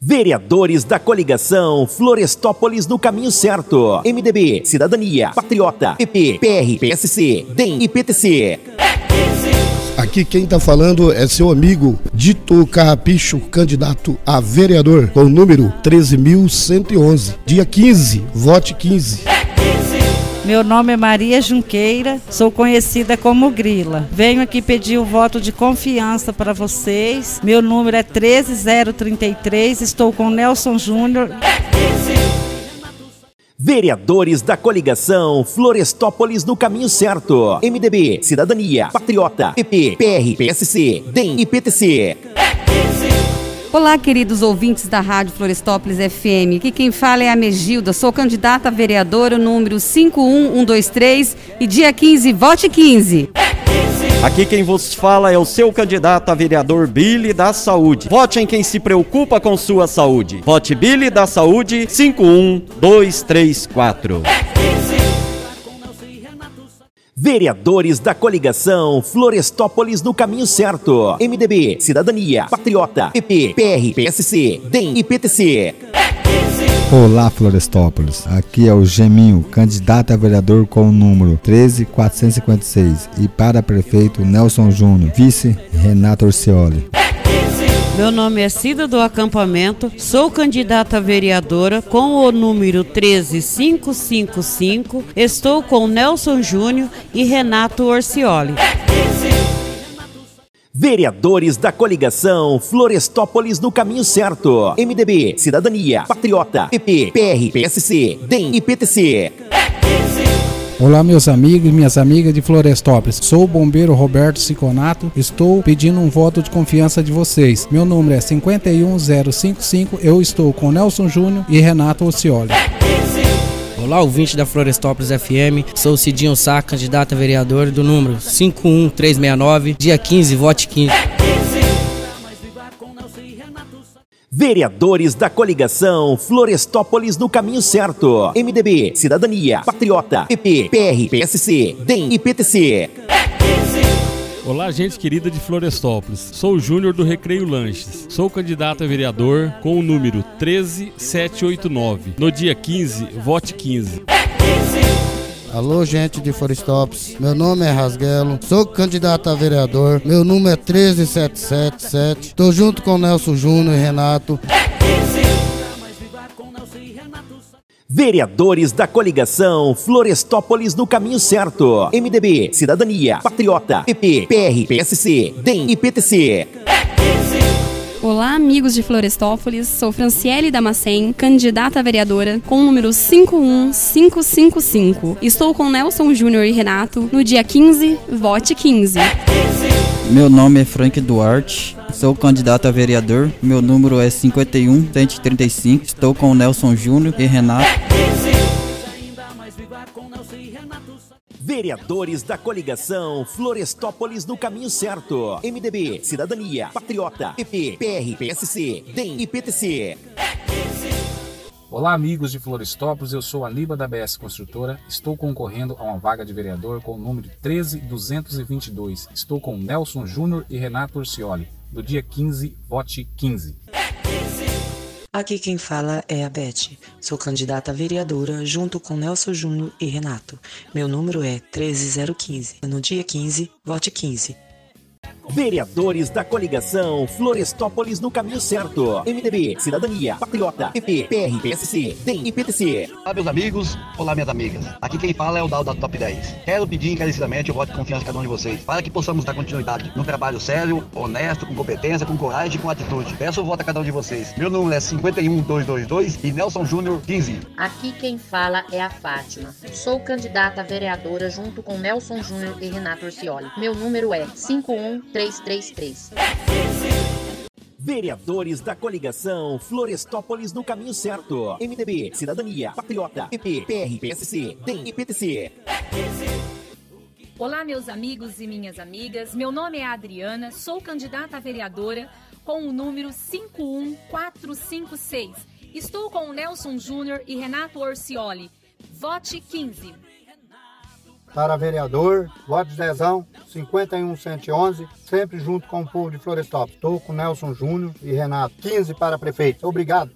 Vereadores da coligação Florestópolis no caminho certo. MDB, Cidadania, Patriota, PP, PR, PSC, DEM e PTC. Aqui quem tá falando é seu amigo Dito Carrapicho, candidato a vereador, com o número 13.111. Dia 15, vote 15. Meu nome é Maria Junqueira, sou conhecida como Grila. Venho aqui pedir o voto de confiança para vocês. Meu número é 13033, estou com Nelson Júnior. Vereadores da coligação Florestópolis no caminho certo. MDB, Cidadania, Patriota, PP, PR, PSC, DEM e PTC. Olá, queridos ouvintes da Rádio Florestópolis FM. Aqui quem fala é a Megilda, sou candidata a vereadora número 51123 e dia 15, vote 15. Aqui quem vos fala é o seu candidato a vereador Billy da Saúde. Vote em quem se preocupa com sua saúde. Vote Billy da Saúde 51234. Vereadores da coligação Florestópolis no caminho certo. MDB, Cidadania, Patriota, PP, PR, PSC, DEM e PTC. Olá, Florestópolis. Aqui é o Geminho, candidato a vereador com o número 13456 e para prefeito Nelson Júnior, vice Renato Orcioli. Meu nome é Cida do Acampamento, sou candidata a vereadora com o número 13555. Estou com Nelson Júnior e Renato Orcioli. Vereadores da coligação Florestópolis no caminho certo. MDB, Cidadania, Patriota, PP, PR, PSC, DEM e PTC. Olá, meus amigos e minhas amigas de Florestópolis. Sou o bombeiro Roberto Siconato. Estou pedindo um voto de confiança de vocês. Meu número é 51055. Eu estou com Nelson Júnior e Renato Ocioli. Olá, ouvinte da Florestópolis FM. Sou Cidinho Sá, candidato a vereador do número 51369, dia 15, vote 15. Vereadores da coligação Florestópolis no caminho certo. MDB, Cidadania, Patriota, PP, PR, PSC, DEM e PTC. Olá, gente querida de Florestópolis. Sou o Júnior do Recreio Lanches. Sou candidato a vereador com o número 13789. No dia 15, vote 15. Alô, gente de Florestópolis. Meu nome é Rasguelo. Sou candidato a vereador. Meu número é 13777. Tô junto com Nelson Júnior e Renato. Vereadores da coligação Florestópolis no caminho certo. MDB, Cidadania, Patriota, PP, PR, PSC, DEM e PTC. Olá, amigos de Florestópolis. Sou Franciele Damascen, candidata a vereadora com o número 51555. Estou com Nelson Júnior e Renato no dia 15, vote 15. Meu nome é Frank Duarte, sou candidato a vereador. Meu número é 51 135. Estou com Nelson Júnior e Renato. Vereadores da coligação Florestópolis no caminho certo. MDB, Cidadania, Patriota, PP, PR, PSC, DEM e PTC. Olá, amigos de Florestópolis. Eu sou a Liba da BS Construtora. Estou concorrendo a uma vaga de vereador com o número 13222. Estou com Nelson Júnior e Renato Orcioli. Do dia 15, vote 15. Aqui quem fala é a Beth. Sou candidata a vereadora junto com Nelson Júnior e Renato. Meu número é 13015. No dia 15, vote 15. Vereadores da coligação Florestópolis no caminho certo. MDB, Cidadania, Patriota, PP, PR, PSC, DEM e PTC. Olá, meus amigos. Olá, minhas amigas. Aqui quem fala é o Dal da Top 10. Quero pedir encarecidamente o voto de confiança de cada um de vocês, para que possamos dar continuidade num trabalho sério, honesto, com competência, com coragem e com atitude. Peço o voto a cada um de vocês. Meu número é 51222 e Nelson Júnior 15. Aqui quem fala é a Fátima. Sou candidata a vereadora junto com Nelson Júnior e Renato Orcioli. Meu número é 51 333. Vereadores da coligação Florestópolis no caminho certo. MDB, Cidadania, Patriota, PP, PR, PSC, DEM e PTC. Olá, meus amigos e minhas amigas. Meu nome é Adriana, sou candidata a vereadora com o número 51456. Estou com o Nelson Júnior e Renato Orcioli. Vote 15. para vereador, voto de dezão, 51111, sempre junto com o povo de Florestópolis. Estou com Nelson Júnior e Renato. 15 para prefeito. Obrigado.